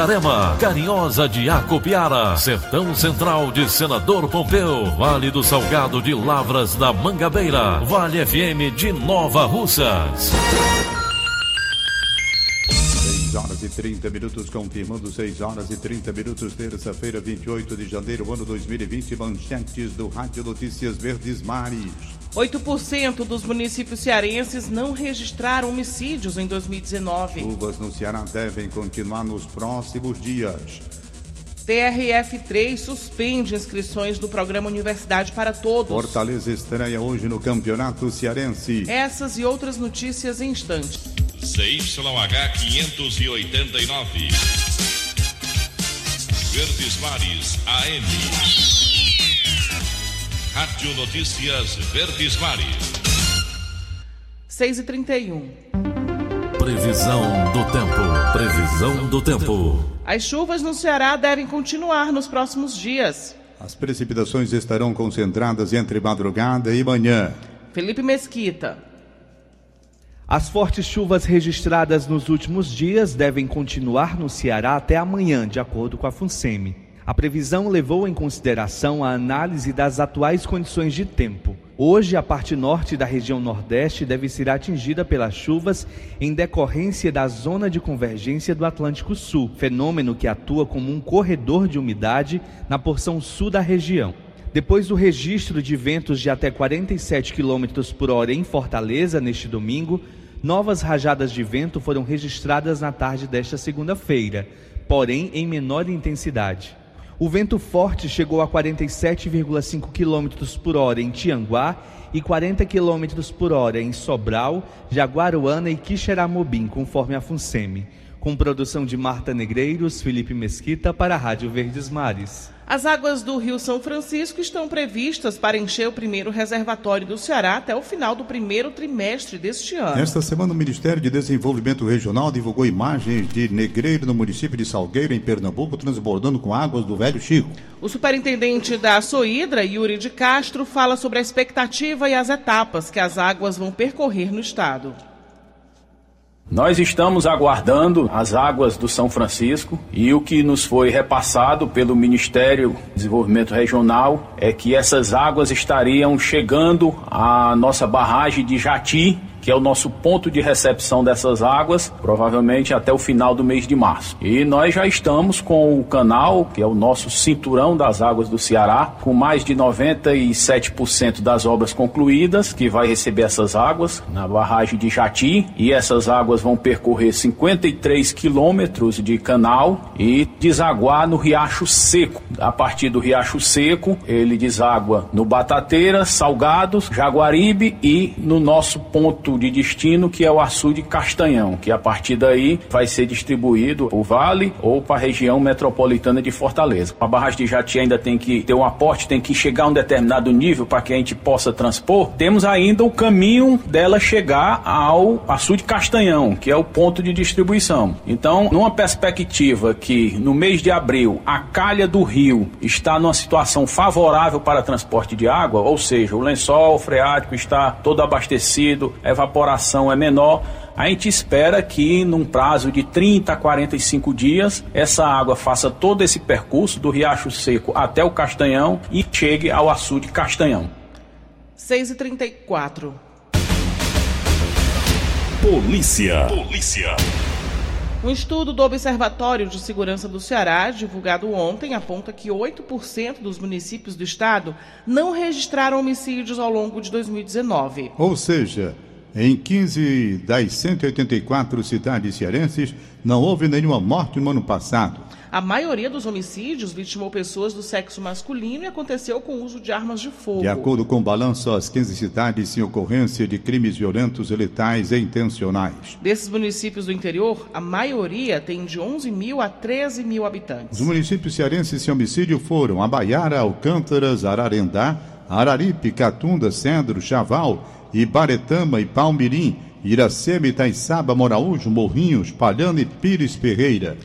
Itarema, Carinhosa de Acopiara, Sertão Central de Senador Pompeu, Vale do Salgado de Lavras da Mangabeira, Vale FM de Nova Russas. 6 horas e 30 minutos, confirmando 6 horas e 30 minutos, terça-feira, 28 de janeiro, ano 2020, manchetes do Rádio Notícias Verdes Mares. 8% dos municípios cearenses não registraram homicídios em 2019. Chuvas no Ceará devem continuar nos próximos dias. TRF3 suspende inscrições do programa Universidade para Todos. Fortaleza estreia hoje no Campeonato Cearense. Essas e outras notícias em instantes. CYH 589. Verdes Mares AM. Rádio Notícias Verdes Mares. 6 e 31 Previsão do tempo. Previsão do tempo. As chuvas no Ceará devem continuar nos próximos dias. As precipitações estarão concentradas entre madrugada e manhã. Felipe Mesquita. As fortes chuvas registradas nos últimos dias devem continuar no Ceará até amanhã, de acordo com a FUNSEMI. A previsão levou em consideração a análise das atuais condições de tempo. Hoje, a parte norte da região Nordeste deve ser atingida pelas chuvas em decorrência da zona de convergência do Atlântico Sul, fenômeno que atua como um corredor de umidade na porção sul da região. Depois do registro de ventos de até 47 km por hora em Fortaleza neste domingo, novas rajadas de vento foram registradas na tarde desta segunda-feira, porém em menor intensidade. O vento forte chegou a 47,5 km por hora em Tianguá e 40 km por hora em Sobral, Jaguaruana e Quixeramobim, conforme a FUNSEMI. Com produção de Marta Negreiros, Felipe Mesquita para a Rádio Verdes Mares. As águas do Rio São Francisco estão previstas para encher o primeiro reservatório do Ceará até o final do primeiro trimestre deste ano. Esta semana, o Ministério de Desenvolvimento Regional divulgou imagens de Negreiro no município de Salgueiro, em Pernambuco, transbordando com águas do Velho Chico. O superintendente da Soidra, Yuri de Castro, fala sobre a expectativa e as etapas que as águas vão percorrer no estado. Nós estamos aguardando as águas do São Francisco e o que nos foi repassado pelo Ministério do Desenvolvimento Regional é que essas águas estariam chegando à nossa barragem de Jati, que é o nosso ponto de recepção dessas águas, provavelmente até o final do mês de março. E nós já estamos com o canal, que é o nosso cinturão das águas do Ceará, com mais de 97% das obras concluídas, que vai receber essas águas na barragem de Jati, e essas águas vão percorrer 53 quilômetros de canal e desaguar no Riacho Seco. A partir do Riacho Seco, ele deságua no Batateira, Salgados, Jaguaribe e no nosso ponto de destino, que é o açude Castanhão, que a partir daí vai ser distribuído o vale ou para a região metropolitana de Fortaleza. A barragem de Jati ainda tem que ter um aporte, tem que chegar a um determinado nível para que a gente possa transpor. Temos ainda o caminho dela chegar ao açude Castanhão, que é o ponto de distribuição. Então, numa perspectiva que no mês de abril a calha do rio está numa situação favorável para transporte de água, ou seja, o lençol freático está todo abastecido, a evaporação é menor, a gente espera que num prazo de 30 a 45 dias essa água faça todo esse percurso do Riacho Seco até o Castanhão e chegue ao açude Castanhão. 6 e 34 Polícia. Polícia. Um estudo do Observatório de Segurança do Ceará, divulgado ontem, aponta que 8% dos municípios do estado não registraram homicídios ao longo de 2019. Ou seja, em 15 das 184 cidades cearenses, não houve nenhuma morte no ano passado. A maioria dos homicídios vitimou pessoas do sexo masculino e aconteceu com o uso de armas de fogo. De acordo com o balanço, as 15 cidades têm ocorrência de crimes violentos, letais e intencionais. Desses municípios do interior, a maioria tem de 11 mil a 13 mil habitantes. Os municípios cearenses sem homicídio foram Abaiara, Alcântaras, Ararendá, Araripe, Catunda, Cedro, Chaval, Ibaretama e Palmirim, Iracema, Itaiçaba, Moraújo, Morrinhos, Palhano e Pires Ferreira.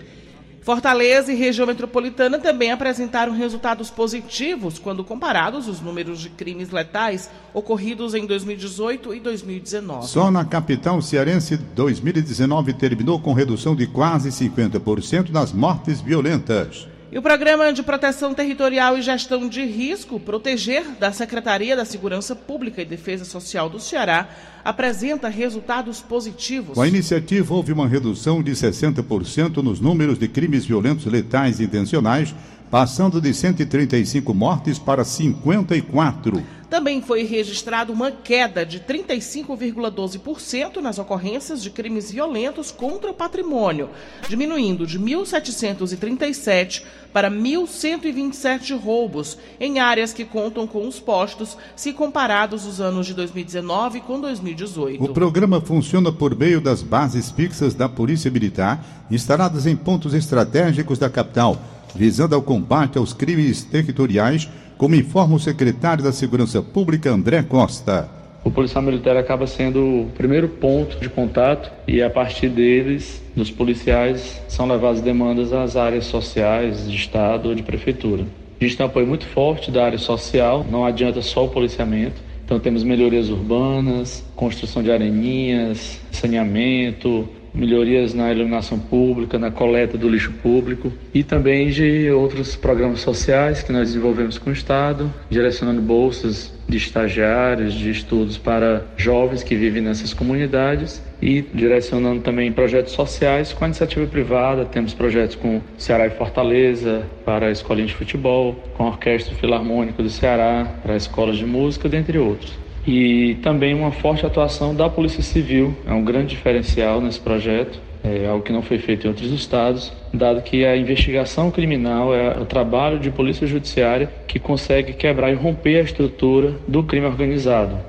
Fortaleza e região metropolitana também apresentaram resultados positivos quando comparados os números de crimes letais ocorridos em 2018 e 2019. Só na capital cearense, 2019 terminou com redução de quase 50% das mortes violentas. E o Programa de Proteção Territorial e Gestão de Risco, Proteger, da Secretaria da Segurança Pública e Defesa Social do Ceará, apresenta resultados positivos. Com a iniciativa, houve uma redução de 60% nos números de crimes violentos letais intencionais, passando de 135 mortes para 54. Também foi registrado uma queda de 35,12% nas ocorrências de crimes violentos contra o patrimônio, diminuindo de 1.737 para 1.127 roubos em áreas que contam com os postos, se comparados os anos de 2019 com 2018. O programa funciona por meio das bases fixas da Polícia Militar, instaladas em pontos estratégicos da capital, visando ao combate aos crimes territoriais como informa o secretário da Segurança Pública, André Costa. O policial militar acaba sendo o primeiro ponto de contato e a partir deles, dos policiais, são levadas demandas às áreas sociais de Estado ou de Prefeitura. A gente tem um apoio muito forte da área social, não adianta só o policiamento. Então temos melhorias urbanas, construção de areninhas, saneamento, melhorias na iluminação pública, na coleta do lixo público e também de outros programas sociais que nós desenvolvemos com o Estado, direcionando bolsas de estagiários, de estudos para jovens que vivem nessas comunidades e direcionando também projetos sociais com a iniciativa privada. Temos projetos com Ceará e Fortaleza para a escolinha de futebol, com a Orquestra Filarmônica do Ceará para escolas de música, dentre outros e também uma forte atuação da Polícia Civil. É um grande diferencial nesse projeto, é algo que não foi feito em outros estados, dado que a investigação criminal é o trabalho de polícia judiciária que consegue quebrar e romper a estrutura do crime organizado.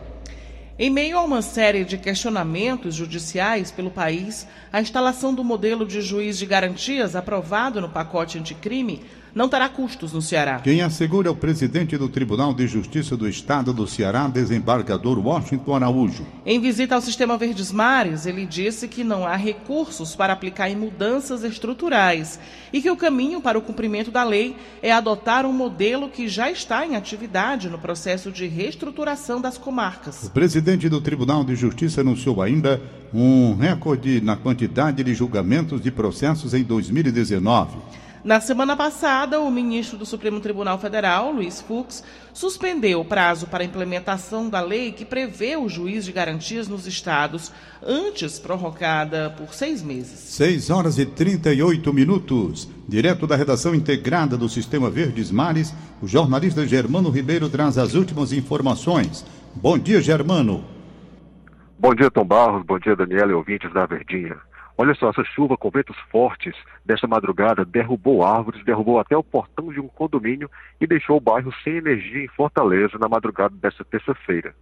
Em meio a uma série de questionamentos judiciais pelo país, a instalação do modelo de juiz de garantias aprovado no pacote anticrime não terá custos no Ceará. Quem assegura é o presidente do Tribunal de Justiça do Estado do Ceará, desembargador Washington Araújo. Em visita ao sistema Verdes Mares, ele disse que não há recursos para aplicar em mudanças estruturais e que o caminho para o cumprimento da lei é adotar um modelo que já está em atividade no processo de reestruturação das comarcas. O presidente do Tribunal de Justiça anunciou ainda um recorde na quantidade de julgamentos de processos em 2019. Na semana passada, o ministro do Supremo Tribunal Federal, Luiz Fux, suspendeu o prazo para a implementação da lei que prevê o juiz de garantias nos estados, antes prorrogada por seis meses. 6 horas e 38 minutos. Direto da redação integrada do Sistema Verdes Mares, o jornalista Germano Ribeiro traz as últimas informações. Bom dia, Germano. Bom dia, Tom Barros. Bom dia, Daniela e ouvintes da Verdinha. Olha só, essa chuva com ventos fortes desta madrugada derrubou árvores, derrubou até o portão de um condomínio e deixou o bairro sem energia em Fortaleza na madrugada desta terça-feira.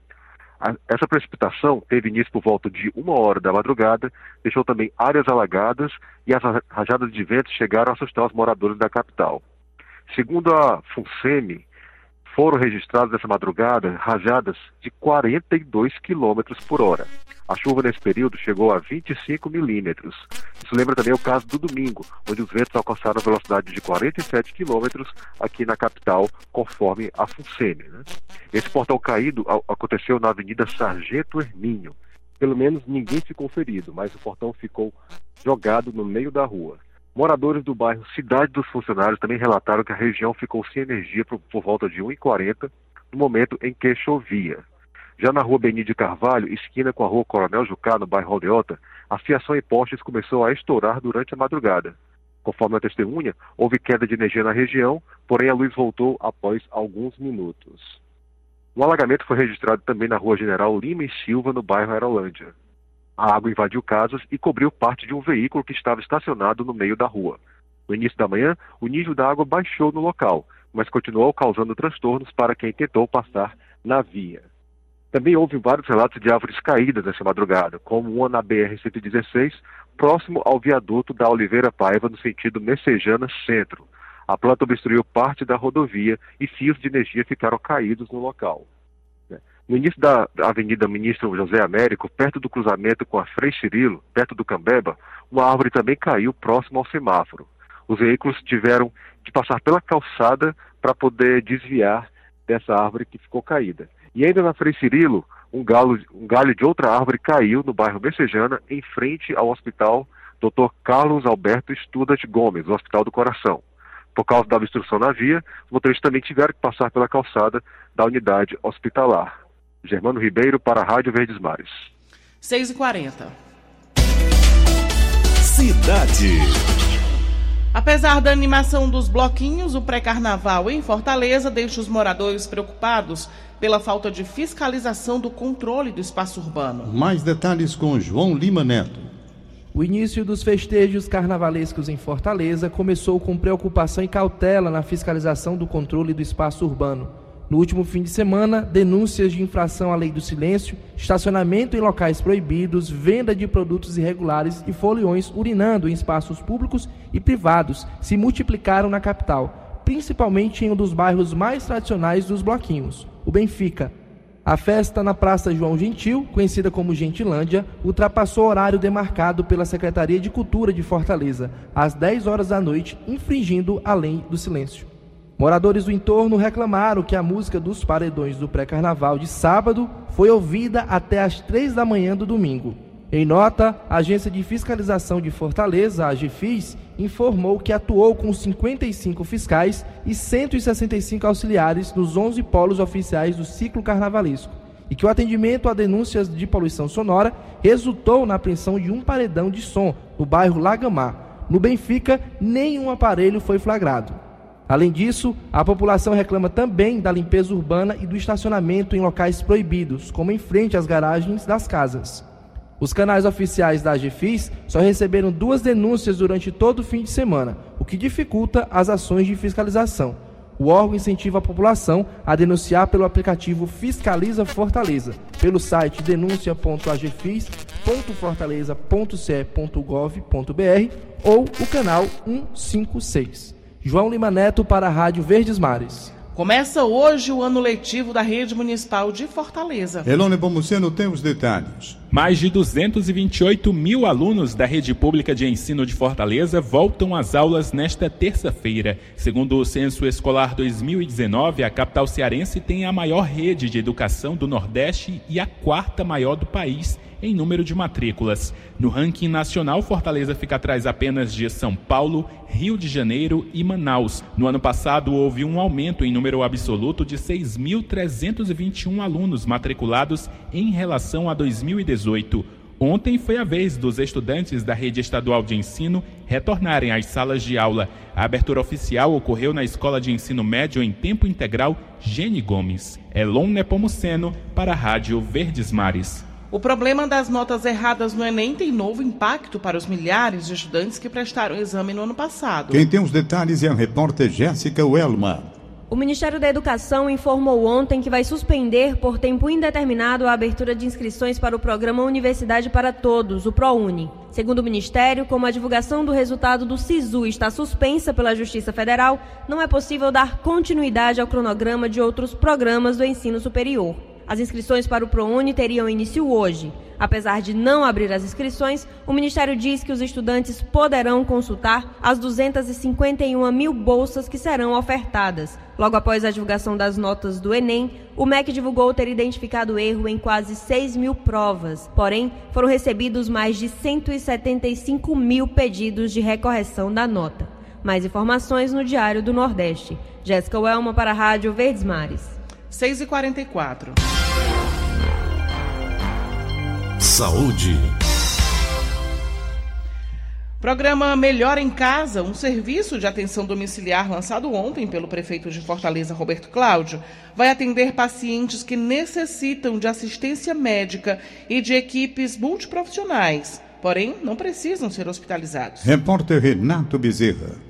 Essa precipitação teve início por volta de uma hora da madrugada, deixou também áreas alagadas e as rajadas de vento chegaram a assustar os moradores da capital. Segundo a FUNSEMI, foram registradas nessa madrugada rajadas de 42 km por hora. A chuva nesse período chegou a 25 milímetros. Isso lembra também o caso do domingo, onde os ventos alcançaram a velocidade de 47 quilômetros aqui na capital, conforme a FUNSEMI. Né? Esse portal caído aconteceu na Avenida Sargento Hermínio. Pelo menos ninguém ficou ferido, mas o portão ficou jogado no meio da rua. Moradores do bairro Cidade dos Funcionários também relataram que a região ficou sem energia por, por volta de 1h40 no momento em que chovia. Já na rua Benide Carvalho, esquina com a rua Coronel Jucá, no bairro Aldeota, a fiação em postes começou a estourar durante a madrugada. Conforme a testemunha, houve queda de energia na região, porém a luz voltou após alguns minutos. Um alagamento foi registrado também na rua General Lima e Silva, no bairro Aerolândia. A água invadiu casas e cobriu parte de um veículo que estava estacionado no meio da rua. No início da manhã, o nível da água baixou no local, mas continuou causando transtornos para quem tentou passar na via. Também houve vários relatos de árvores caídas nessa madrugada, como uma na BR-116, próximo ao viaduto da Oliveira Paiva, no sentido Messejana Centro. A planta obstruiu parte da rodovia e fios de energia ficaram caídos no local. No início da Avenida Ministro José Américo, perto do cruzamento com a Frei Cirilo, perto do Cambeba, uma árvore também caiu próximo ao semáforo. Os veículos tiveram de passar pela calçada para poder desviar dessa árvore que ficou caída. E ainda na Frei Cirilo, um, galo, um galho de outra árvore caiu no bairro Messejana, em frente ao hospital Dr. Carlos Alberto Estudas Gomes, o Hospital do Coração. Por causa da obstrução na via, os motoristas também tiveram que passar pela calçada da unidade hospitalar. Germano Ribeiro para a Rádio Verdes Mares. 6h40. Cidade. Apesar da animação dos bloquinhos, o pré-carnaval em Fortaleza deixa os moradores preocupados pela falta de fiscalização do controle do espaço urbano. Mais detalhes com João Lima Neto. O início dos festejos carnavalescos em Fortaleza começou com preocupação e cautela na fiscalização do controle do espaço urbano. No último fim de semana, denúncias de infração à lei do silêncio, estacionamento em locais proibidos, venda de produtos irregulares e foliões urinando em espaços públicos e privados se multiplicaram na capital, principalmente em um dos bairros mais tradicionais dos bloquinhos, o Benfica. A festa na Praça João Gentil, conhecida como Gentilândia, ultrapassou o horário demarcado pela Secretaria de Cultura de Fortaleza, às 10 horas da noite, infringindo a lei do silêncio. Moradores do entorno reclamaram que a música dos paredões do pré-carnaval de sábado foi ouvida até às três da manhã do domingo. Em nota, a Agência de Fiscalização de Fortaleza, a AGFIS, informou que atuou com 55 fiscais e 165 auxiliares nos 11 polos oficiais do ciclo carnavalesco e que o atendimento a denúncias de poluição sonora resultou na apreensão de um paredão de som no bairro Lagamar. No Benfica, nenhum aparelho foi flagrado. Além disso, a população reclama também da limpeza urbana e do estacionamento em locais proibidos, como em frente às garagens das casas. Os canais oficiais da AGFIS só receberam duas denúncias durante todo o fim de semana, o que dificulta as ações de fiscalização. O órgão incentiva a população a denunciar pelo aplicativo Fiscaliza Fortaleza, pelo site denuncia.agfis.fortaleza.ce.gov.br ou o canal 156. João Lima Neto para a Rádio Verdes Mares. Começa hoje o ano letivo da Rede Municipal de Fortaleza. Elone Bomuceno tem os detalhes. Mais de 228 mil alunos da rede pública de ensino de Fortaleza voltam às aulas nesta terça-feira. Segundo o Censo Escolar 2019, a capital cearense tem a maior rede de educação do Nordeste e a quarta maior do país em número de matrículas. No ranking nacional, Fortaleza fica atrás apenas de São Paulo, Rio de Janeiro e Manaus. No ano passado, houve um aumento em número absoluto de 6.321 alunos matriculados em relação a 2018. Ontem foi a vez dos estudantes da rede estadual de ensino retornarem às salas de aula. A abertura oficial ocorreu na Escola de Ensino Médio em Tempo Integral Gene Gomes. Elon Nepomuceno para a Rádio Verdes Mares. O problema das notas erradas no Enem tem novo impacto para os milhares de estudantes que prestaram o exame no ano passado. Quem tem os detalhes é a repórter Jéssica Welma. O Ministério da Educação informou ontem que vai suspender por tempo indeterminado a abertura de inscrições para o programa Universidade para Todos, o ProUni. Segundo o Ministério, como a divulgação do resultado do SISU está suspensa pela Justiça Federal, não é possível dar continuidade ao cronograma de outros programas do ensino superior. As inscrições para o ProUni teriam início hoje. Apesar de não abrir as inscrições, o Ministério diz que os estudantes poderão consultar as 251 mil bolsas que serão ofertadas. Logo após a divulgação das notas do Enem, o MEC divulgou ter identificado erro em quase 6 mil provas. Porém, foram recebidos mais de 175 mil pedidos de recorreção da nota. Mais informações no Diário do Nordeste. Jéssica Welma para a Rádio Verdes Mares. 6h44. Saúde. Programa Melhor em Casa, um serviço de atenção domiciliar lançado ontem pelo prefeito de Fortaleza, Roberto Cláudio, vai atender pacientes que necessitam de assistência médica e de equipes multiprofissionais, porém não precisam ser hospitalizados. Repórter Renato Bezerra.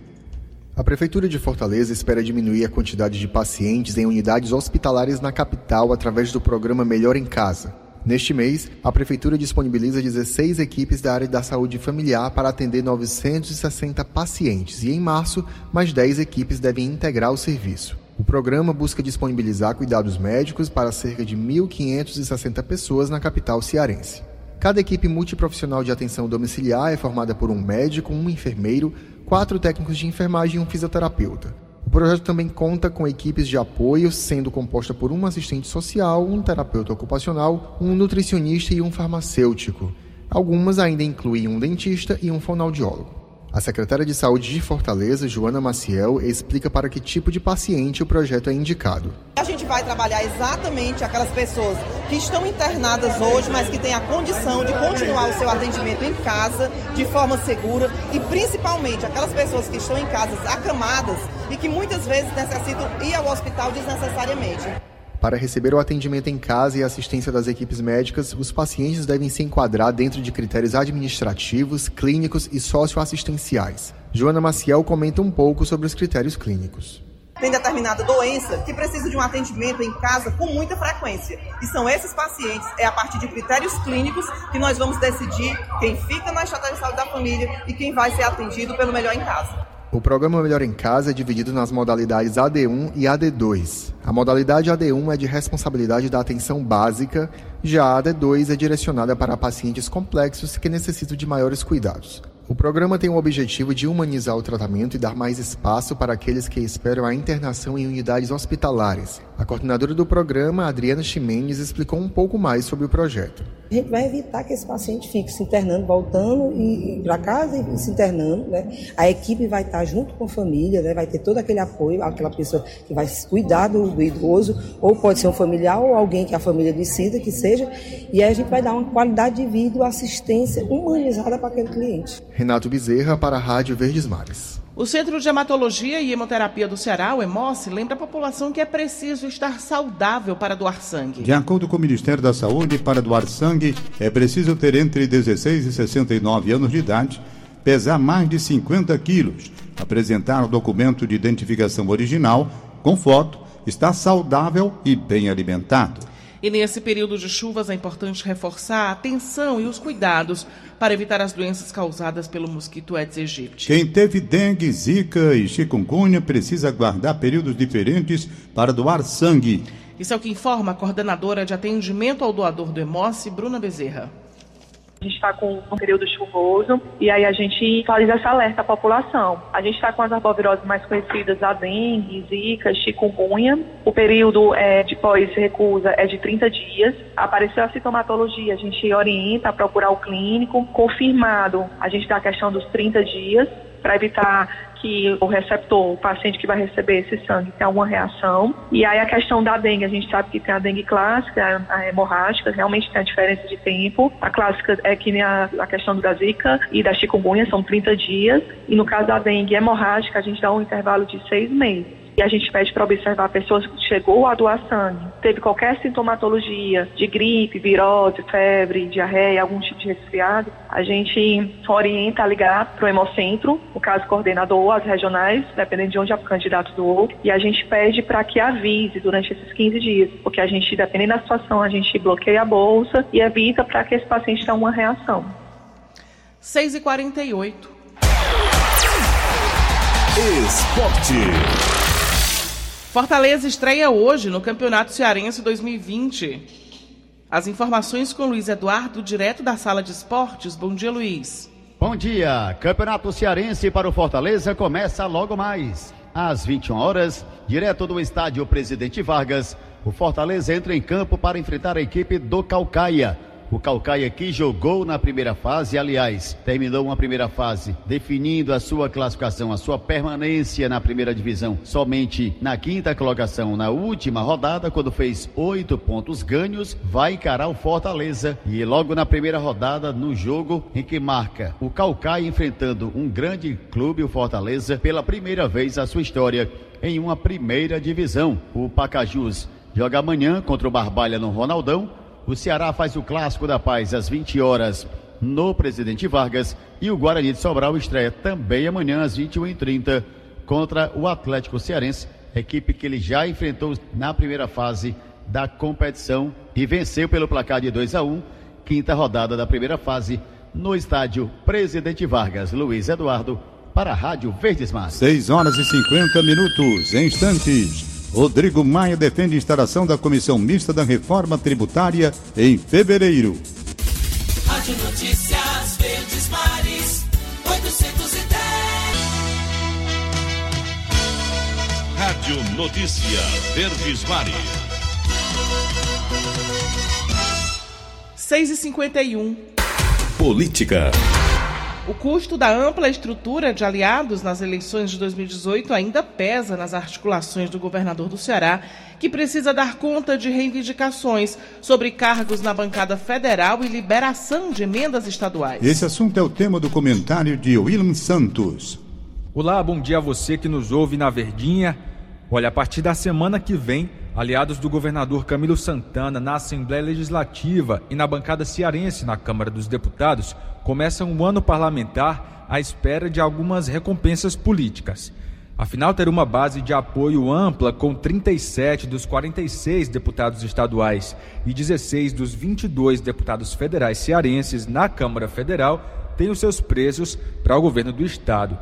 A Prefeitura de Fortaleza espera diminuir a quantidade de pacientes em unidades hospitalares na capital através do programa Melhor em Casa. Neste mês, a Prefeitura disponibiliza 16 equipes da área da saúde familiar para atender 960 pacientes e, em março, mais 10 equipes devem integrar o serviço. O programa busca disponibilizar cuidados médicos para cerca de 1.560 pessoas na capital cearense. Cada equipe multiprofissional de atenção domiciliar é formada por um médico, um enfermeiro, quatro técnicos de enfermagem e um fisioterapeuta. O projeto também conta com equipes de apoio, sendo composta por um assistente social, um terapeuta ocupacional, um nutricionista e um farmacêutico. Algumas ainda incluem um dentista e um fonoaudiólogo. A secretária de Saúde de Fortaleza, Joana Maciel, explica para que tipo de paciente o projeto é indicado. A gente vai trabalhar exatamente aquelas pessoas que estão internadas hoje, mas que têm a condição de continuar o seu atendimento em casa de forma segura e principalmente aquelas pessoas que estão em casas acamadas e que muitas vezes necessitam ir ao hospital desnecessariamente. Para receber o atendimento em casa e assistência das equipes médicas, os pacientes devem se enquadrar dentro de critérios administrativos, clínicos e socioassistenciais. Joana Maciel comenta um pouco sobre os critérios clínicos tem determinada doença que precisa de um atendimento em casa com muita frequência. E são esses pacientes, é a partir de critérios clínicos que nós vamos decidir quem fica na estratégia de saúde da família e quem vai ser atendido pelo melhor em casa. O programa Melhor em Casa é dividido nas modalidades AD1 e AD2. A modalidade AD1 é de responsabilidade da atenção básica, já a AD2 é direcionada para pacientes complexos que necessitam de maiores cuidados. O programa tem o objetivo de humanizar o tratamento e dar mais espaço para aqueles que esperam a internação em unidades hospitalares. A coordenadora do programa, Adriana Ximenes, explicou um pouco mais sobre o projeto. A gente vai evitar que esse paciente fique se internando, voltando e, para casa e se internando. Né? A equipe vai estar junto com a família, né? vai ter todo aquele apoio, aquela pessoa que vai cuidar do, do idoso, ou pode ser um familiar ou alguém que a família decida que seja, e aí a gente vai dar uma qualidade de vida, assistência humanizada para aquele cliente. Renato Bezerra para a Rádio Verdes Mares. O Centro de Hematologia e Hemoterapia do Ceará, o EMOS, lembra a população que é preciso estar saudável para doar sangue. De acordo com o Ministério da Saúde, para doar sangue é preciso ter entre 16 e 69 anos de idade, pesar mais de 50 quilos, apresentar o documento de identificação original com foto, estar saudável e bem alimentado. E nesse período de chuvas é importante reforçar a atenção e os cuidados para evitar as doenças causadas pelo mosquito Aedes aegypti. Quem teve dengue, zika e chikungunya precisa aguardar períodos diferentes para doar sangue. Isso é o que informa a coordenadora de atendimento ao doador do EMOS, Bruna Bezerra. A gente está com um período chuvoso e aí a gente faz essa alerta à população. A gente está com as arboviroses mais conhecidas, a dengue, zika, chikungunya. O período é, de pós-recusa é de 30 dias. Apareceu a sintomatologia, a gente orienta a procurar o clínico. Confirmado, a gente dá a questão dos 30 dias para evitar que o receptor, o paciente que vai receber esse sangue, tem alguma reação. E aí a questão da dengue, a gente sabe que tem a dengue clássica, a hemorrágica, realmente tem a diferença de tempo. A clássica é que nem a, a questão da zika e da chikungunya, são 30 dias. E no caso da dengue hemorrágica, a gente dá um intervalo de seis meses. E a gente pede para observar pessoas que chegou a doar sangue, teve qualquer sintomatologia de gripe, virose, febre, diarreia, algum tipo de resfriado, a gente orienta a ligar para o hemocentro, o caso coordenador, as regionais, dependendo de onde o candidato doou, e a gente pede para que avise durante esses 15 dias, porque a gente, dependendo da situação, a gente bloqueia a bolsa e evita para que esse paciente tenha uma reação. 6h48. Esporte. Fortaleza estreia hoje no Campeonato Cearense 2020. As informações com Luiz Eduardo, direto da sala de esportes. Bom dia, Luiz. Bom dia. Campeonato Cearense para o Fortaleza começa logo mais. Às 21 horas, direto do estádio Presidente Vargas, o Fortaleza entra em campo para enfrentar a equipe do Calcaia. O Calcaia que jogou na primeira fase, aliás, terminou uma primeira fase definindo a sua classificação, a sua permanência na primeira divisão, somente na quinta colocação, na última rodada, quando fez oito pontos ganhos, vai encarar o Fortaleza. E logo na primeira rodada, no jogo em que marca o Calcaia enfrentando um grande clube, o Fortaleza, pela primeira vez na sua história em uma primeira divisão. O Pacajus joga amanhã contra o Barbalha no Ronaldão. O Ceará faz o clássico da paz às 20 horas no Presidente Vargas e o Guarani de Sobral estreia também amanhã às 21h30 contra o Atlético Cearense, equipe que ele já enfrentou na primeira fase da competição e venceu pelo placar de 2 a 1, quinta rodada da primeira fase no estádio Presidente Vargas. Luiz Eduardo para a Rádio Verdes Mar. 6 horas e 50 minutos. Em instantes, Rodrigo Maia defende a instalação da Comissão Mista da Reforma Tributária em fevereiro. Rádio Notícias Verdes Mares, 810. Rádio Notícia Verdes Mares. 6 e 51 Política. O custo da ampla estrutura de aliados nas eleições de 2018 ainda pesa nas articulações do governador do Ceará, que precisa dar conta de reivindicações sobre cargos na bancada federal e liberação de emendas estaduais. Esse assunto é o tema do comentário de William Santos. Olá, bom dia a você que nos ouve na Verdinha. Olha, a partir da semana que vem, aliados do governador Camilo Santana na Assembleia Legislativa e na bancada cearense na Câmara dos Deputados começam um ano parlamentar à espera de algumas recompensas políticas. Afinal, ter uma base de apoio ampla com 37 dos 46 deputados estaduais e 16 dos 22 deputados federais cearenses na Câmara Federal tem os seus preços para o governo do estado.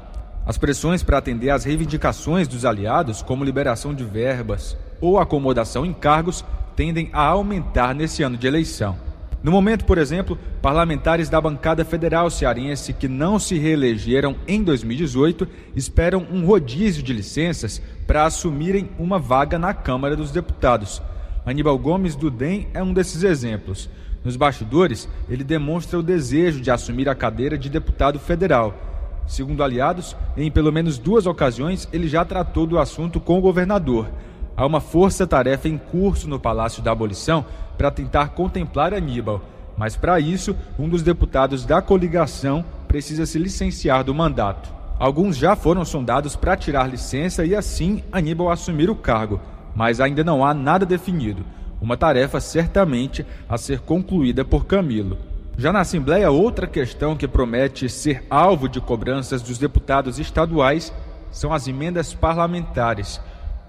As pressões para atender às reivindicações dos aliados, como liberação de verbas ou acomodação em cargos, tendem a aumentar nesse ano de eleição. No momento, por exemplo, parlamentares da bancada federal cearense que não se reelegeram em 2018 esperam um rodízio de licenças para assumirem uma vaga na Câmara dos Deputados. Aníbal Gomes do DEM é um desses exemplos. Nos bastidores, ele demonstra o desejo de assumir a cadeira de deputado federal. Segundo aliados, em pelo menos duas ocasiões ele já tratou do assunto com o governador. Há uma força-tarefa em curso no Palácio da Abolição para tentar contemplar Aníbal, mas para isso, um dos deputados da coligação precisa se licenciar do mandato. Alguns já foram sondados para tirar licença e assim Aníbal assumir o cargo, mas ainda não há nada definido. Uma tarefa certamente a ser concluída por Camilo. Já na Assembleia, outra questão que promete ser alvo de cobranças dos deputados estaduais são as emendas parlamentares.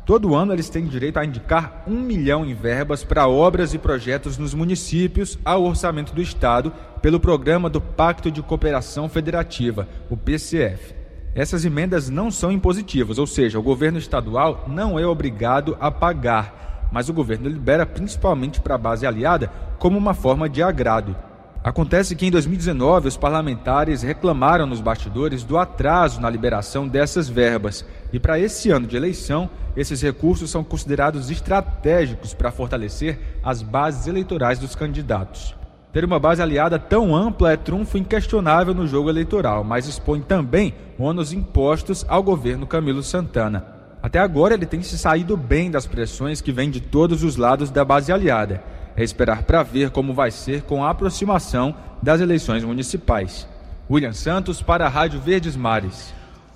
Todo ano eles têm direito a indicar um milhão em verbas para obras e projetos nos municípios ao orçamento do Estado pelo programa do Pacto de Cooperação Federativa, o PCF. Essas emendas não são impositivas, ou seja, o governo estadual não é obrigado a pagar, mas o governo libera principalmente para a base aliada como uma forma de agrado. Acontece que em 2019 os parlamentares reclamaram nos bastidores do atraso na liberação dessas verbas, e para esse ano de eleição, esses recursos são considerados estratégicos para fortalecer as bases eleitorais dos candidatos. Ter uma base aliada tão ampla é trunfo inquestionável no jogo eleitoral, mas expõe também ônus impostos ao governo Camilo Santana. Até agora ele tem se saído bem das pressões que vêm de todos os lados da base aliada é esperar para ver como vai ser com a aproximação das eleições municipais. William Santos para a Rádio Verdes Mares.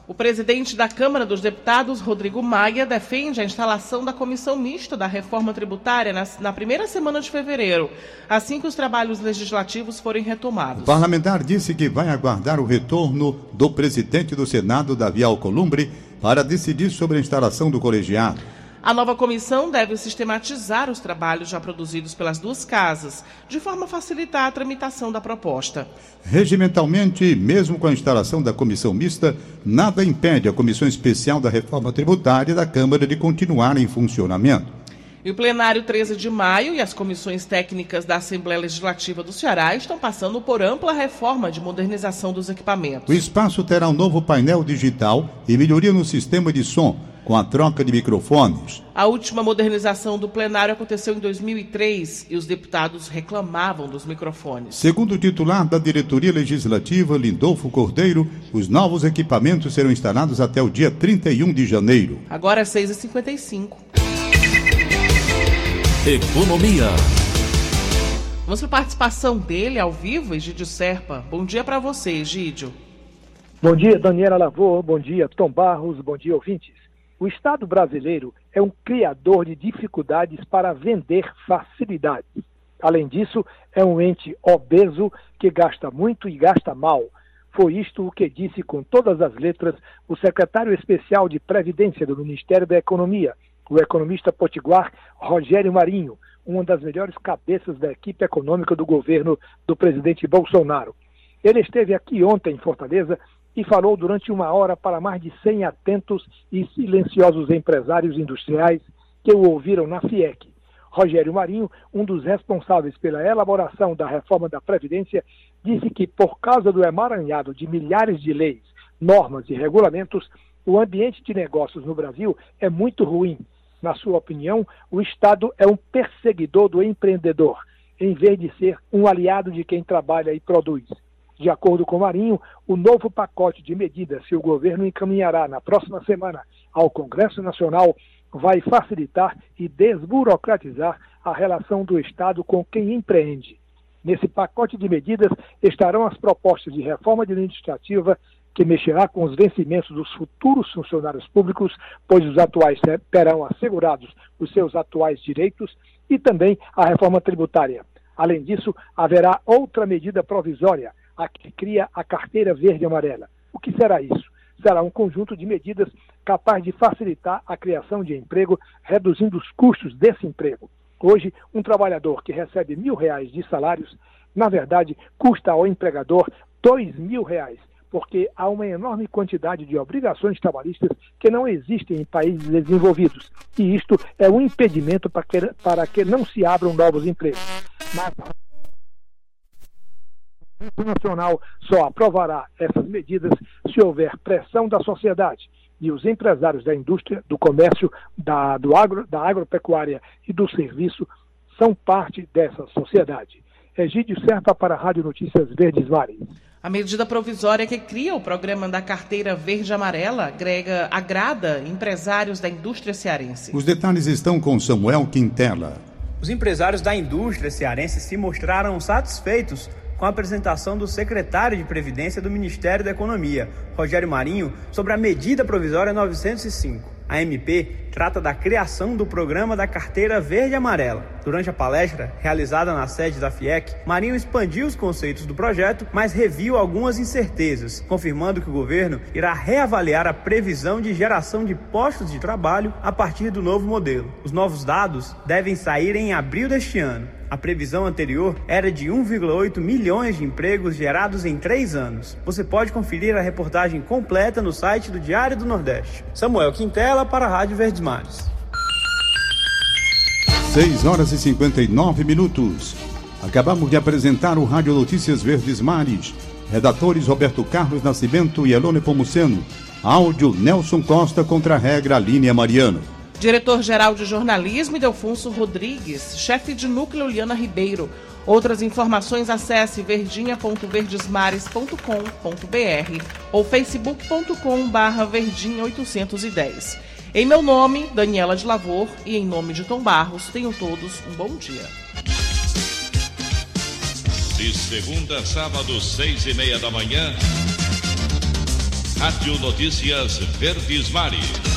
O presidente da Câmara dos Deputados, Rodrigo Maia, defende a instalação da comissão mista da reforma tributária na, na, primeira semana de fevereiro, assim que os trabalhos legislativos forem retomados. O parlamentar disse que vai aguardar o retorno do presidente do Senado, Davi Alcolumbre, para decidir sobre a instalação do colegiado. A nova comissão deve sistematizar os trabalhos já produzidos pelas duas casas, de forma a facilitar a tramitação da proposta. Regimentalmente, mesmo com a instalação da comissão mista, nada impede a Comissão Especial da Reforma Tributária da Câmara de continuar em funcionamento. E o plenário 13 de maio e as comissões técnicas da Assembleia Legislativa do Ceará estão passando por ampla reforma de modernização dos equipamentos. O espaço terá um novo painel digital e melhoria no sistema de som com a troca de microfones. A última modernização do plenário aconteceu em 2003 e os deputados reclamavam dos microfones. Segundo o titular da diretoria legislativa, Lindolfo Cordeiro, os novos equipamentos serão instalados até o dia 31 de janeiro. Agora é 6h55. Economia. Vamos para a participação dele ao vivo, Egídio Serpa. Bom dia para você, Egídio. Bom dia, Daniela Lavor. Bom dia, Tom Barros. Bom dia, ouvintes. O Estado brasileiro é um criador de dificuldades para vender facilidades. Além disso, é um ente obeso que gasta muito e gasta mal. Foi isto o que disse com todas as letras o secretário especial de Previdência do Ministério da Economia, o economista potiguar Rogério Marinho, uma das melhores cabeças da equipe econômica do governo do presidente Bolsonaro. Ele esteve aqui ontem em Fortaleza e falou durante uma hora para mais de 100 atentos e silenciosos empresários industriais que o ouviram na FIEC. Rogério Marinho, um dos responsáveis pela elaboração da reforma da Previdência, disse que, por causa do emaranhado de milhares de leis, normas e regulamentos, o ambiente de negócios no Brasil é muito ruim. Na sua opinião, o Estado é um perseguidor do empreendedor, em vez de ser um aliado de quem trabalha e produz. De acordo com Marinho, o novo pacote de medidas que o governo encaminhará na próxima semana ao Congresso Nacional vai facilitar e desburocratizar a relação do Estado com quem empreende. Nesse pacote de medidas estarão as propostas de reforma administrativa que mexerá com os vencimentos dos futuros funcionários públicos, pois os atuais terão assegurados os seus atuais direitos, e também a reforma tributária. Além disso, haverá outra medida provisória a que cria a carteira verde e amarela. O que será isso? Será um conjunto de medidas capaz de facilitar a criação de emprego, reduzindo os custos desse emprego. Hoje, um trabalhador que recebe mil reais de salários, na verdade, custa ao empregador dois mil reais, porque há uma enorme quantidade de obrigações trabalhistas que não existem em países desenvolvidos. E isto é um impedimento para que, para que não se abram novos empregos. Mas o Nacional só aprovará essas medidas se houver pressão da sociedade e os empresários da indústria, do comércio, da, do agro, da agropecuária e do serviço são parte dessa sociedade. Egídio Serpa para a Rádio Notícias Verdes Mares. A medida provisória que cria o programa da carteira verde-amarela agrega, agrada empresários da indústria cearense. Os detalhes estão com Samuel Quintela. Os empresários da indústria cearense se mostraram satisfeitos com a apresentação do secretário de Previdência do Ministério da Economia, Rogério Marinho, sobre a medida provisória 905. A MP trata da criação do programa da carteira verde amarela. Durante a palestra, realizada na sede da FIEC, Marinho expandiu os conceitos do projeto, mas reviu algumas incertezas, confirmando que o governo irá reavaliar a previsão de geração de postos de trabalho a partir do novo modelo. Os novos dados devem sair em abril deste ano. A previsão anterior era de 1,8 milhões de empregos gerados em três anos. Você pode conferir a reportagem completa no site do Diário do Nordeste. Samuel Quintela para a Rádio Verdes Mares. 6 horas e 59 minutos. Acabamos de apresentar o Rádio Notícias Verdes Mares. Redatores Roberto Carlos Nascimento e Elone Pomuceno. Áudio Nelson Costa contra a regra Línia Mariano. Diretor-geral de jornalismo Delfonso Rodrigues, chefe de núcleo Liana Ribeiro. Outras informações acesse verdinha.verdesmares.com.br ou facebook.com/barra verdinha 810. Em meu nome, Daniela de Lavor, e em nome de Tom Barros, tenham todos um bom dia. De segunda a sábado, seis e meia da manhã, Rádio Notícias Verdes Mares.